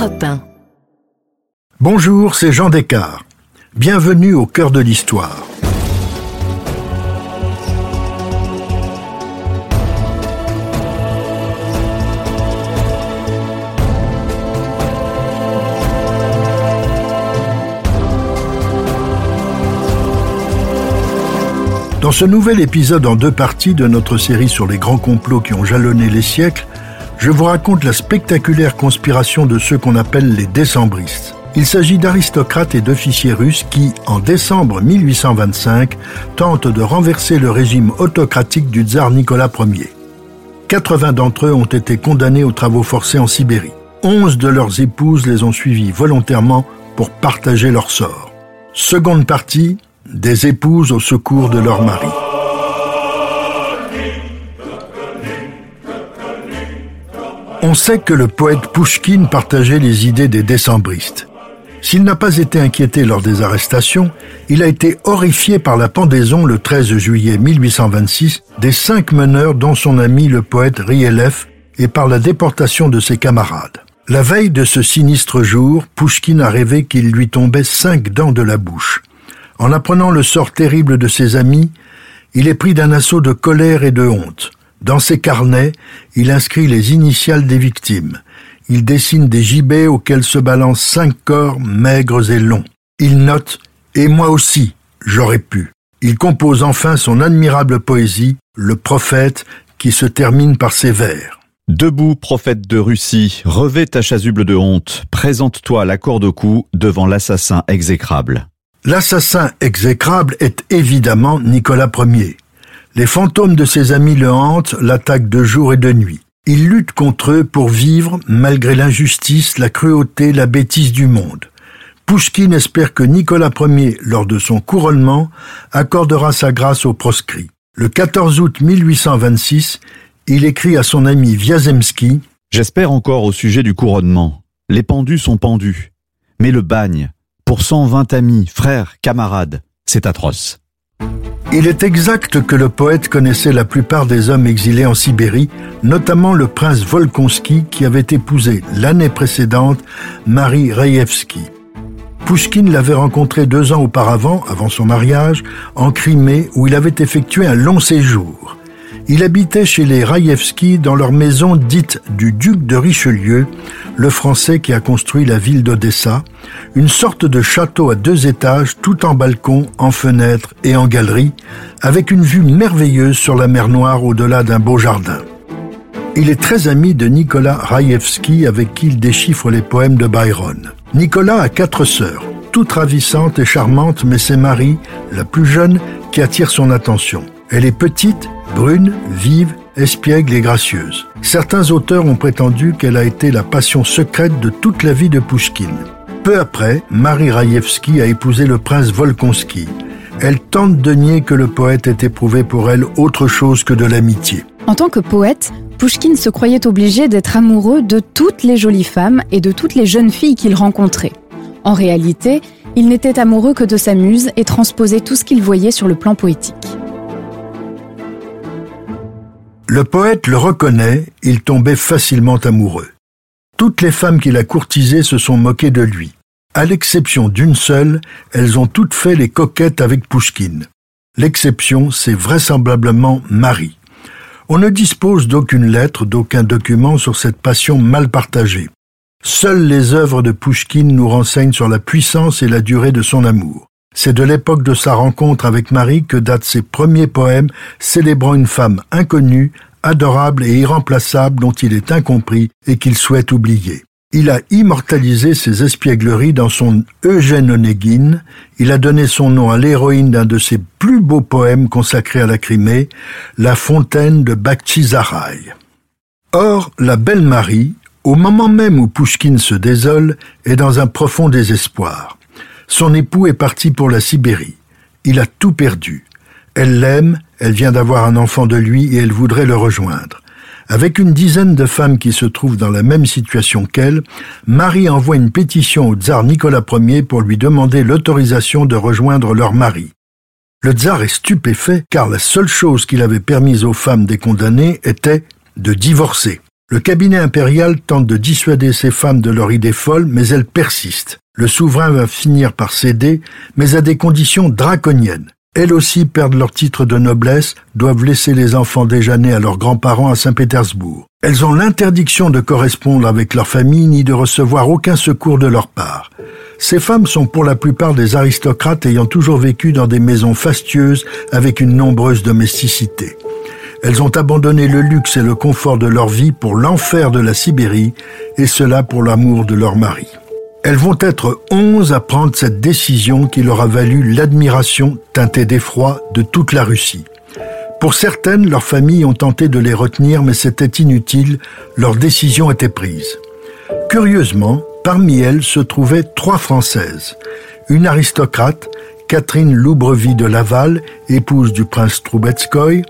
Europe 1. Bonjour, c'est Jean Descartes. Bienvenue au cœur de l'histoire. Dans ce nouvel épisode en deux parties de notre série sur les grands complots qui ont jalonné les siècles, je vous raconte la spectaculaire conspiration de ceux qu'on appelle les décembristes. Il s'agit d'aristocrates et d'officiers russes qui, en décembre 1825, tentent de renverser le régime autocratique du tsar Nicolas Ier. 80 d'entre eux ont été condamnés aux travaux forcés en Sibérie. 11 de leurs épouses les ont suivis volontairement pour partager leur sort. Seconde partie, des épouses au secours de leur mari. On sait que le poète Pouchkine partageait les idées des décembristes. S'il n'a pas été inquiété lors des arrestations, il a été horrifié par la pendaison le 13 juillet 1826 des cinq meneurs dont son ami le poète Rielev et par la déportation de ses camarades. La veille de ce sinistre jour, Pouchkine a rêvé qu'il lui tombait cinq dents de la bouche. En apprenant le sort terrible de ses amis, il est pris d'un assaut de colère et de honte. Dans ses carnets, il inscrit les initiales des victimes. Il dessine des gibets auxquels se balancent cinq corps maigres et longs. Il note ⁇ Et moi aussi, j'aurais pu ⁇ Il compose enfin son admirable poésie, Le prophète, qui se termine par ces vers. Debout, prophète de Russie, revêt ta chasuble de honte, présente-toi à la corde au cou devant l'assassin exécrable. L'assassin exécrable est évidemment Nicolas Ier. Les fantômes de ses amis le hantent, l'attaquent de jour et de nuit. Il lutte contre eux pour vivre malgré l'injustice, la cruauté, la bêtise du monde. Pouchkine espère que Nicolas Ier, lors de son couronnement, accordera sa grâce aux proscrits. Le 14 août 1826, il écrit à son ami Viazemski J'espère encore au sujet du couronnement. Les pendus sont pendus. Mais le bagne, pour 120 amis, frères, camarades, c'est atroce. Il est exact que le poète connaissait la plupart des hommes exilés en Sibérie, notamment le prince Volkonsky qui avait épousé l'année précédente Marie Rayevsky. Pouchkine l'avait rencontré deux ans auparavant, avant son mariage, en Crimée où il avait effectué un long séjour. Il habitait chez les Raïevski dans leur maison dite du duc de Richelieu, le Français qui a construit la ville d'Odessa, une sorte de château à deux étages, tout en balcon, en fenêtres et en galeries, avec une vue merveilleuse sur la mer Noire au-delà d'un beau jardin. Il est très ami de Nicolas Raïevski avec qui il déchiffre les poèmes de Byron. Nicolas a quatre sœurs, toutes ravissantes et charmantes, mais c'est Marie, la plus jeune, qui attire son attention. Elle est petite, brune, vive, espiègle et gracieuse. Certains auteurs ont prétendu qu'elle a été la passion secrète de toute la vie de Pouchkine. Peu après, Marie Raïevski a épousé le prince Volkonsky. Elle tente de nier que le poète ait éprouvé pour elle autre chose que de l'amitié. En tant que poète, Pouchkine se croyait obligé d'être amoureux de toutes les jolies femmes et de toutes les jeunes filles qu'il rencontrait. En réalité, il n'était amoureux que de sa muse et transposait tout ce qu'il voyait sur le plan poétique. Le poète le reconnaît, il tombait facilement amoureux. Toutes les femmes qu'il a courtisées se sont moquées de lui. À l'exception d'une seule, elles ont toutes fait les coquettes avec Pouchkine. L'exception, c'est vraisemblablement Marie. On ne dispose d'aucune lettre, d'aucun document sur cette passion mal partagée. Seules les œuvres de Pouchkine nous renseignent sur la puissance et la durée de son amour. C'est de l'époque de sa rencontre avec Marie que datent ses premiers poèmes célébrant une femme inconnue, adorable et irremplaçable dont il est incompris et qu'il souhaite oublier. Il a immortalisé ses espiègleries dans son Eugène Onégine. Il a donné son nom à l'héroïne d'un de ses plus beaux poèmes consacrés à la Crimée, La fontaine de Bakhchisaray. Or, la belle Marie, au moment même où Pouchkine se désole, est dans un profond désespoir. Son époux est parti pour la Sibérie. Il a tout perdu. Elle l'aime, elle vient d'avoir un enfant de lui et elle voudrait le rejoindre. Avec une dizaine de femmes qui se trouvent dans la même situation qu'elle, Marie envoie une pétition au tsar Nicolas Ier pour lui demander l'autorisation de rejoindre leur mari. Le tsar est stupéfait car la seule chose qu'il avait permise aux femmes des condamnés était de divorcer. Le cabinet impérial tente de dissuader ces femmes de leur idée folle, mais elles persistent. Le souverain va finir par céder, mais à des conditions draconiennes. Elles aussi perdent leur titre de noblesse, doivent laisser les enfants déjà nés à leurs grands-parents à Saint-Pétersbourg. Elles ont l'interdiction de correspondre avec leur famille ni de recevoir aucun secours de leur part. Ces femmes sont pour la plupart des aristocrates ayant toujours vécu dans des maisons fastueuses avec une nombreuse domesticité. Elles ont abandonné le luxe et le confort de leur vie pour l'enfer de la Sibérie, et cela pour l'amour de leur mari. Elles vont être onze à prendre cette décision qui leur a valu l'admiration teintée d'effroi de toute la Russie. Pour certaines, leurs familles ont tenté de les retenir, mais c'était inutile, leur décision était prise. Curieusement, parmi elles se trouvaient trois Françaises. Une aristocrate, Catherine Loubrevie de Laval, épouse du prince Troubetskoy,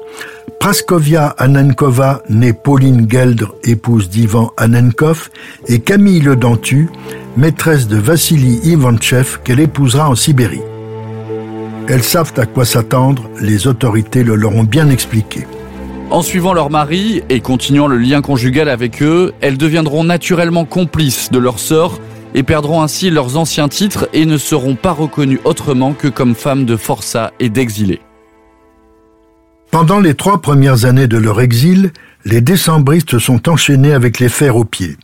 Praskovia Anenkova, née Pauline Geldre, épouse d'Ivan Anenkov, et Camille Le Dentu, maîtresse de Vassili Ivanchev, qu'elle épousera en Sibérie. Elles savent à quoi s'attendre, les autorités le leur ont bien expliqué. En suivant leur mari et continuant le lien conjugal avec eux, elles deviendront naturellement complices de leur sort et perdront ainsi leurs anciens titres et ne seront pas reconnues autrement que comme femmes de forçat et d'exilés. Pendant les trois premières années de leur exil, les décembristes sont enchaînés avec les fers aux pieds.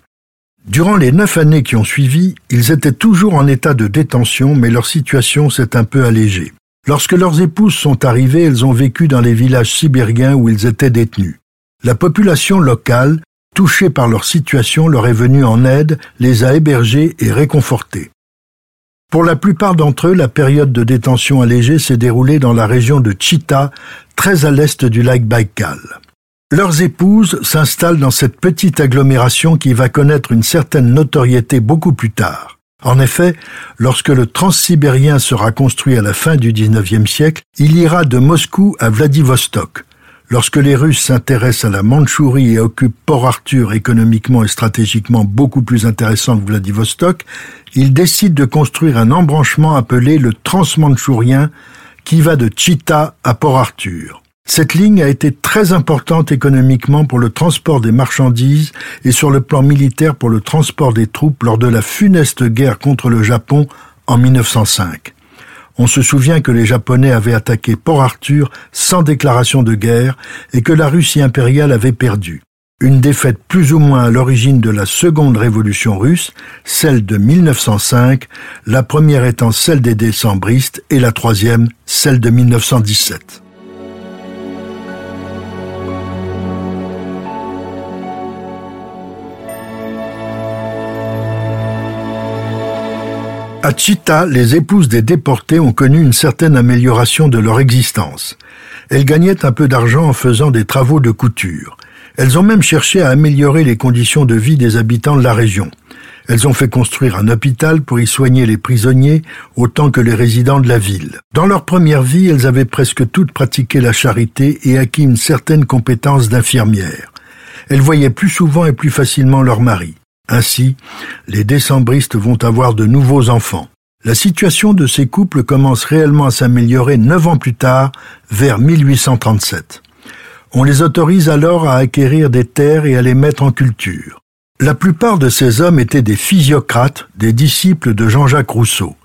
Durant les neuf années qui ont suivi, ils étaient toujours en état de détention, mais leur situation s'est un peu allégée. Lorsque leurs épouses sont arrivées, elles ont vécu dans les villages sibériens où ils étaient détenus. La population locale, touchée par leur situation, leur est venue en aide, les a hébergés et réconfortés. Pour la plupart d'entre eux, la période de détention allégée s'est déroulée dans la région de Chita, très à l'est du lac Baïkal. Leurs épouses s'installent dans cette petite agglomération qui va connaître une certaine notoriété beaucoup plus tard. En effet, lorsque le transsibérien sera construit à la fin du XIXe siècle, il ira de Moscou à Vladivostok. Lorsque les Russes s'intéressent à la Mandchourie et occupent Port-Arthur économiquement et stratégiquement beaucoup plus intéressant que Vladivostok, ils décident de construire un embranchement appelé le Transmandchourien qui va de Chita à Port-Arthur. Cette ligne a été très importante économiquement pour le transport des marchandises et sur le plan militaire pour le transport des troupes lors de la funeste guerre contre le Japon en 1905. On se souvient que les Japonais avaient attaqué Port Arthur sans déclaration de guerre et que la Russie impériale avait perdu. Une défaite plus ou moins à l'origine de la seconde révolution russe, celle de 1905, la première étant celle des décembristes et la troisième celle de 1917. À Chita, les épouses des déportés ont connu une certaine amélioration de leur existence. Elles gagnaient un peu d'argent en faisant des travaux de couture. Elles ont même cherché à améliorer les conditions de vie des habitants de la région. Elles ont fait construire un hôpital pour y soigner les prisonniers autant que les résidents de la ville. Dans leur première vie, elles avaient presque toutes pratiqué la charité et acquis une certaine compétence d'infirmière. Elles voyaient plus souvent et plus facilement leur mari. Ainsi, les décembristes vont avoir de nouveaux enfants. La situation de ces couples commence réellement à s'améliorer neuf ans plus tard, vers 1837. On les autorise alors à acquérir des terres et à les mettre en culture. La plupart de ces hommes étaient des physiocrates, des disciples de Jean-Jacques Rousseau.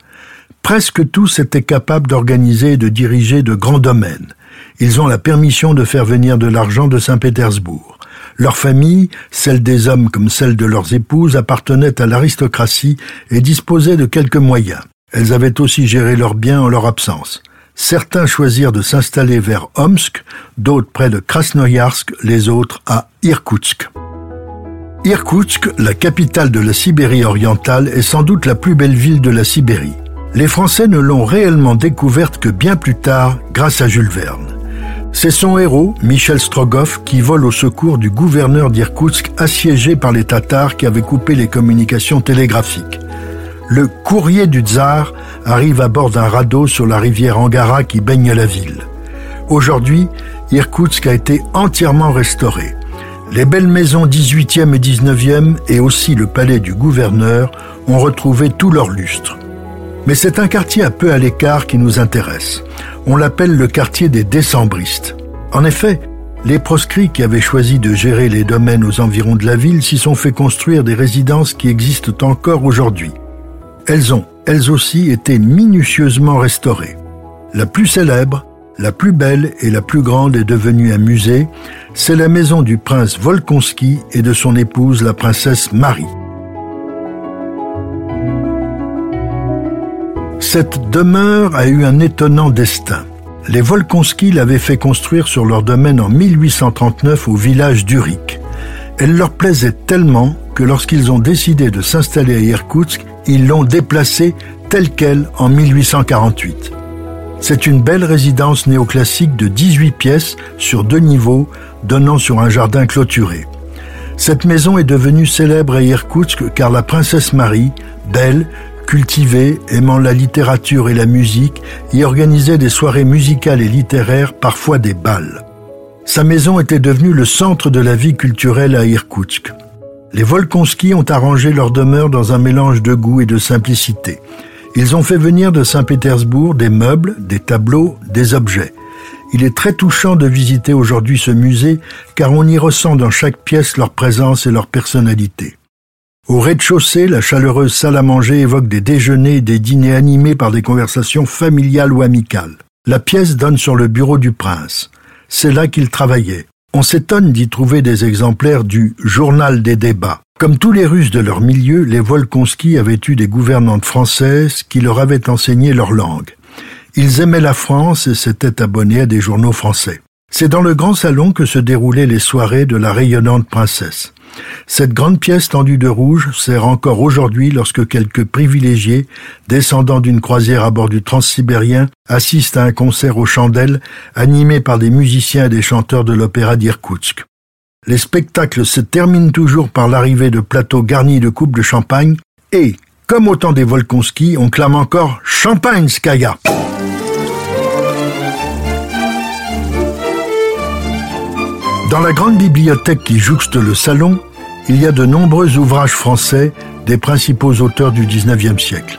Presque tous étaient capables d'organiser et de diriger de grands domaines. Ils ont la permission de faire venir de l'argent de Saint-Pétersbourg. Leur famille, celle des hommes comme celle de leurs épouses, appartenait à l'aristocratie et disposait de quelques moyens. Elles avaient aussi géré leurs biens en leur absence. Certains choisirent de s'installer vers Omsk, d'autres près de Krasnoyarsk, les autres à Irkoutsk. Irkoutsk, la capitale de la Sibérie orientale, est sans doute la plus belle ville de la Sibérie. Les Français ne l'ont réellement découverte que bien plus tard grâce à Jules Verne. C'est son héros, Michel Strogoff, qui vole au secours du gouverneur d'Irkoutsk assiégé par les Tatars qui avaient coupé les communications télégraphiques. Le courrier du tsar arrive à bord d'un radeau sur la rivière Angara qui baigne la ville. Aujourd'hui, Irkoutsk a été entièrement restauré. Les belles maisons 18e et 19e et aussi le palais du gouverneur ont retrouvé tout leur lustre. Mais c'est un quartier un peu à l'écart qui nous intéresse. On l'appelle le quartier des décembristes. En effet, Les proscrits qui avaient choisi de gérer les domaines aux environs de la ville s'y sont fait construire des résidences qui existent encore aujourd'hui. Elles ont, elles aussi, été minutieusement restaurées. La plus célèbre, la plus belle et la plus grande est devenue un musée, c'est la maison du prince Volkonski et de son épouse la princesse Marie. Cette demeure a eu un étonnant destin. Les Volkonski l'avaient fait construire sur leur domaine en 1839 au village d'Urik. Elle leur plaisait tellement que lorsqu'ils ont décidé de s'installer à Irkoutsk, ils l'ont déplacée telle qu'elle en 1848. C'est une belle résidence néoclassique de 18 pièces sur deux niveaux, donnant sur un jardin clôturé. Cette maison est devenue célèbre à Irkoutsk car la princesse Marie, belle, cultivée, aimant la littérature et la musique, y organisait des soirées musicales et littéraires, parfois des bals. Sa maison était devenue le centre de la vie culturelle à Irkoutsk. Les Volkonski ont arrangé leur demeure dans un mélange de goût et de simplicité. Ils ont fait venir de Saint-Pétersbourg des meubles, des tableaux, des objets. Il est très touchant de visiter aujourd'hui ce musée car on y ressent dans chaque pièce leur présence et leur personnalité. Au rez-de-chaussée, la chaleureuse salle à manger évoque des déjeuners et des dîners animés par des conversations familiales ou amicales. La pièce donne sur le bureau du prince. C'est là qu'il travaillait. On s'étonne d'y trouver des exemplaires du Journal des débats. Comme tous les Russes de leur milieu, les Volkonski avaient eu des gouvernantes françaises qui leur avaient enseigné leur langue. Ils aimaient la France et s'étaient abonnés à des journaux français. C'est dans le grand salon que se déroulaient les soirées de la rayonnante princesse. Cette grande pièce tendue de rouge sert encore aujourd'hui lorsque quelques privilégiés, descendant d'une croisière à bord du Transsibérien, assistent à un concert aux chandelles animé par des musiciens et des chanteurs de l'opéra d'Irkoutsk. Les spectacles se terminent toujours par l'arrivée de plateaux garnis de coupes de champagne et, comme au temps des Volkonski, on clame encore Champagne Skaya. Dans la grande bibliothèque qui jouxte le salon, il y a de nombreux ouvrages français des principaux auteurs du XIXe siècle.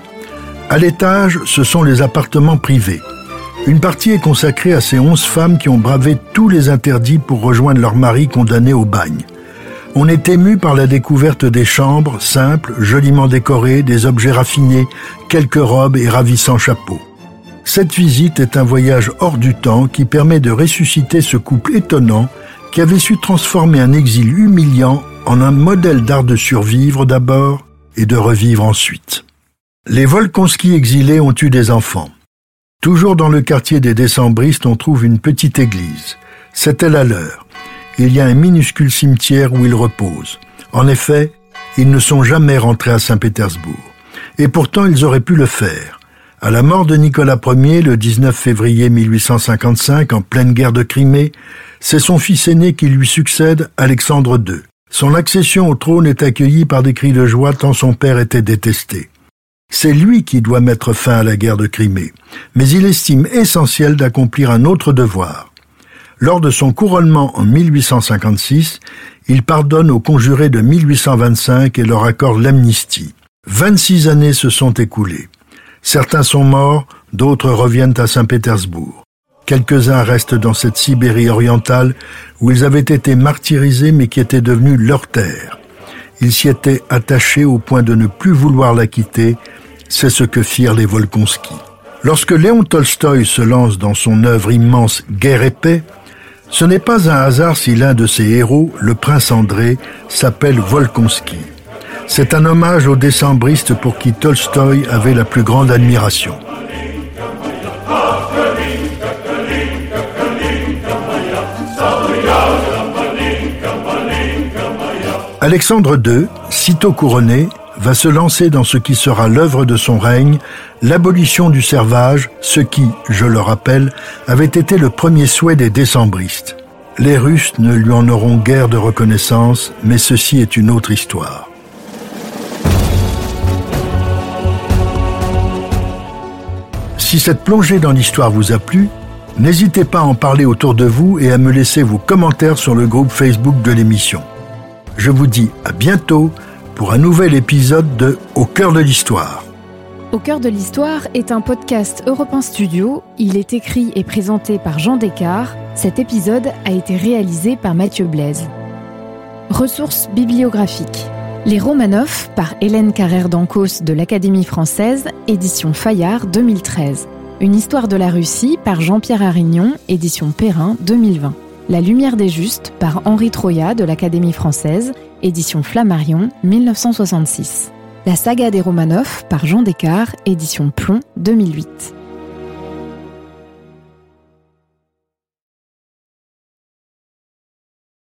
À l'étage, ce sont les appartements privés. Une partie est consacrée à ces onze femmes qui ont bravé tous les interdits pour rejoindre leur mari condamné au bagne. On est ému par la découverte des chambres, simples, joliment décorées, des objets raffinés, quelques robes et ravissants chapeaux. Cette visite est un voyage hors du temps qui permet de ressusciter ce couple étonnant qui avait su transformer un exil humiliant en un modèle d'art de survivre d'abord et de revivre ensuite. Les Volkonski exilés ont eu des enfants. Toujours dans le quartier des décembristes, on trouve une petite église. C'était la leur. Il y a un minuscule cimetière où ils reposent. En effet, ils ne sont jamais rentrés à Saint-Pétersbourg. Et pourtant, ils auraient pu le faire. À la mort de Nicolas Ier le 19 février 1855, en pleine guerre de Crimée, c'est son fils aîné qui lui succède, Alexandre II. Son accession au trône est accueillie par des cris de joie tant son père était détesté. C'est lui qui doit mettre fin à la guerre de Crimée, mais il estime essentiel d'accomplir un autre devoir. Lors de son couronnement en 1856, il pardonne aux conjurés de 1825 et leur accorde l'amnistie. 26 années se sont écoulées. Certains sont morts, d'autres reviennent à Saint-Pétersbourg. Quelques-uns restent dans cette Sibérie orientale où ils avaient été martyrisés mais qui était devenue leur terre. Ils s'y étaient attachés au point de ne plus vouloir la quitter. C'est ce que firent les Volkonski. Lorsque Léon Tolstoï se lance dans son œuvre immense Guerre et paix, ce n'est pas un hasard si l'un de ses héros, le prince André, s'appelle Volkonski. C'est un hommage aux décembristes pour qui Tolstoï avait la plus grande admiration. Alexandre II, sitôt couronné, va se lancer dans ce qui sera l'œuvre de son règne, l'abolition du servage, ce qui, je le rappelle, avait été le premier souhait des décembristes. Les Russes ne lui en auront guère de reconnaissance, mais ceci est une autre histoire. Si cette plongée dans l'histoire vous a plu, n'hésitez pas à en parler autour de vous et à me laisser vos commentaires sur le groupe Facebook de l'émission. Je vous dis à bientôt pour un nouvel épisode de Au cœur de l'histoire. Au cœur de l'histoire est un podcast Europe 1 Studio. Il est écrit et présenté par Jean Descartes. Cet épisode a été réalisé par Mathieu Blaise. Ressources bibliographiques. Les Romanov par Hélène Carrère d'Ancos de l'Académie française, édition Fayard 2013. Une histoire de la Russie par Jean-Pierre Arignon, édition Perrin 2020. La lumière des justes par Henri Troya de l'Académie française, édition Flammarion 1966. La saga des Romanov par Jean Descartes, édition Plomb 2008.